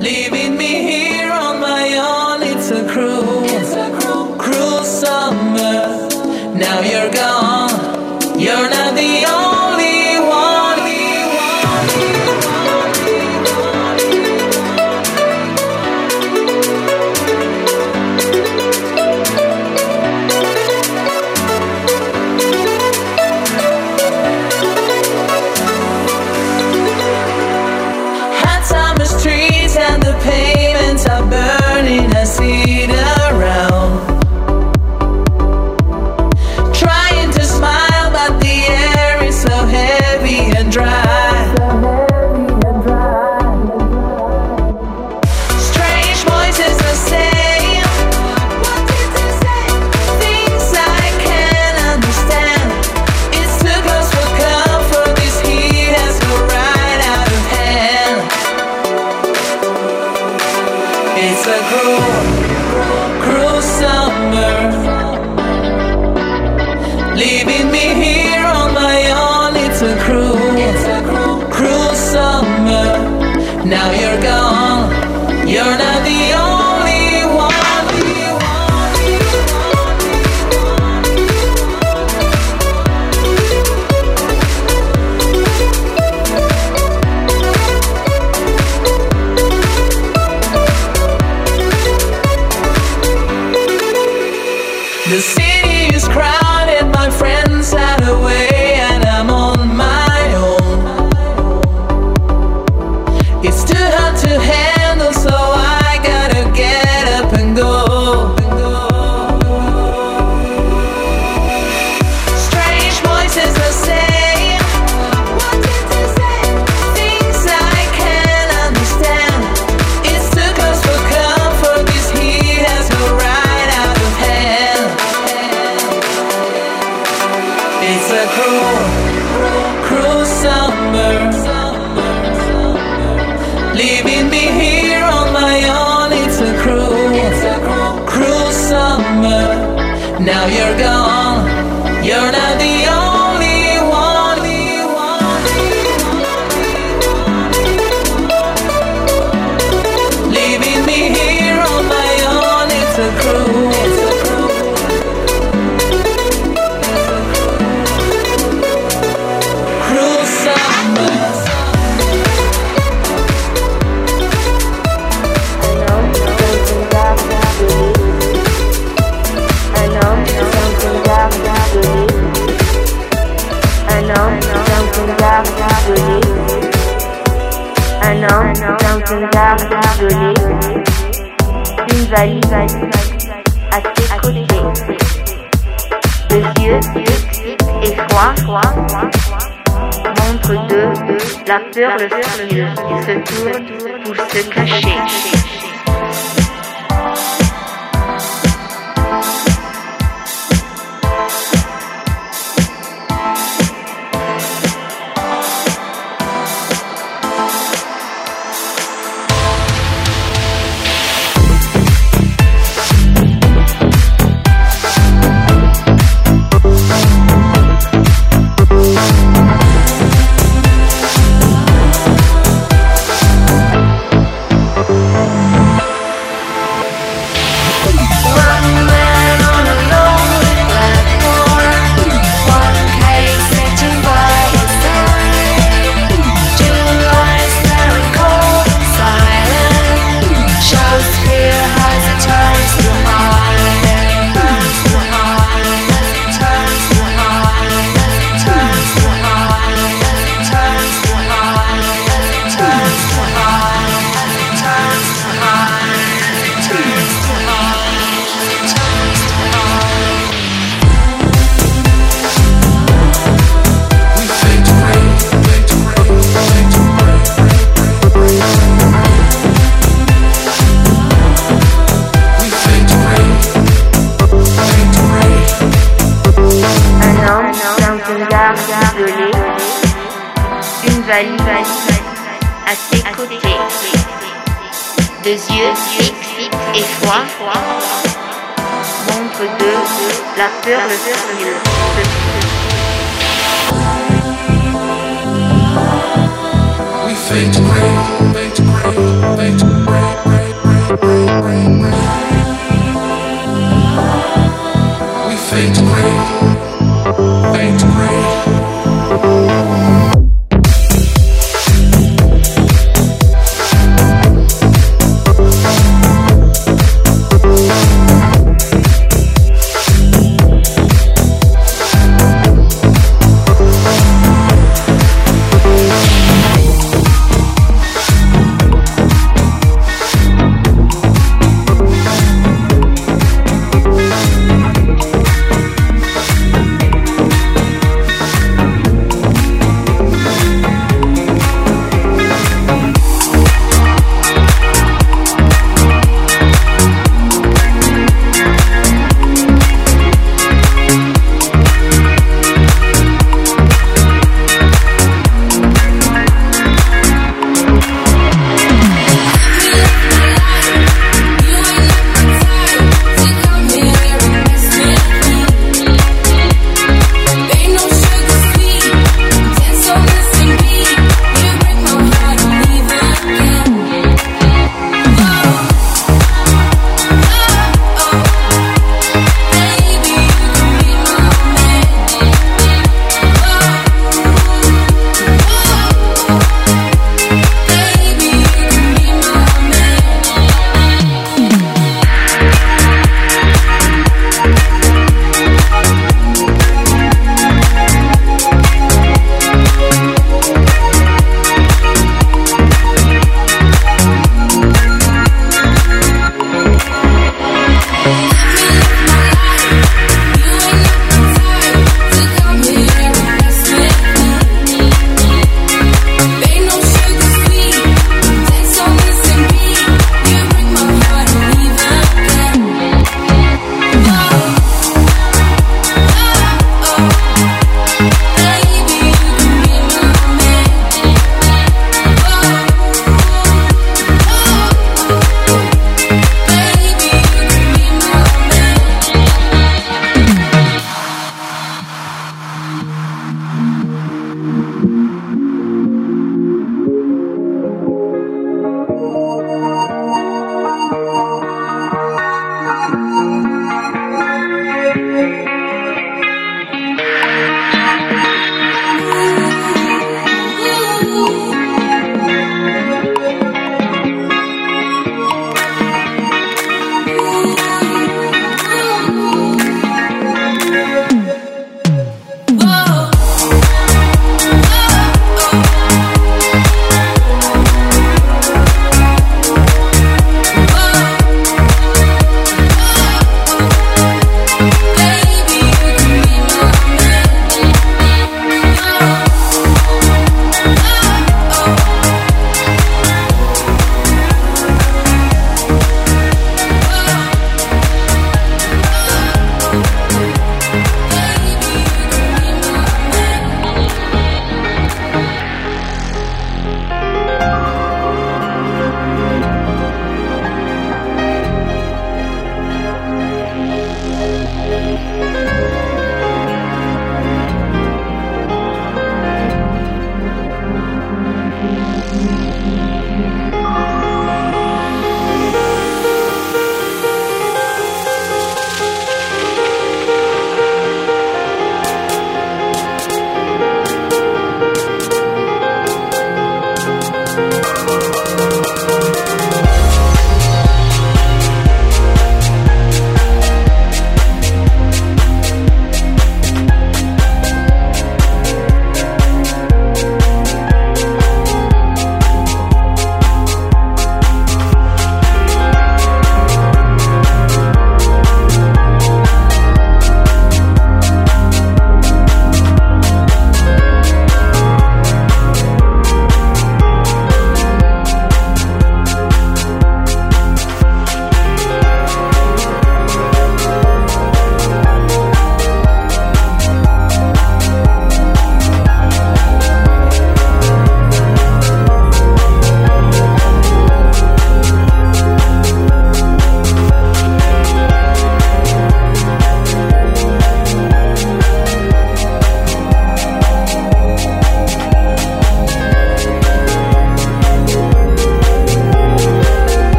leaving me here on my own. It's a cruel, it's a cruel, cruel summer. Now you're gone.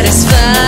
Satisfied.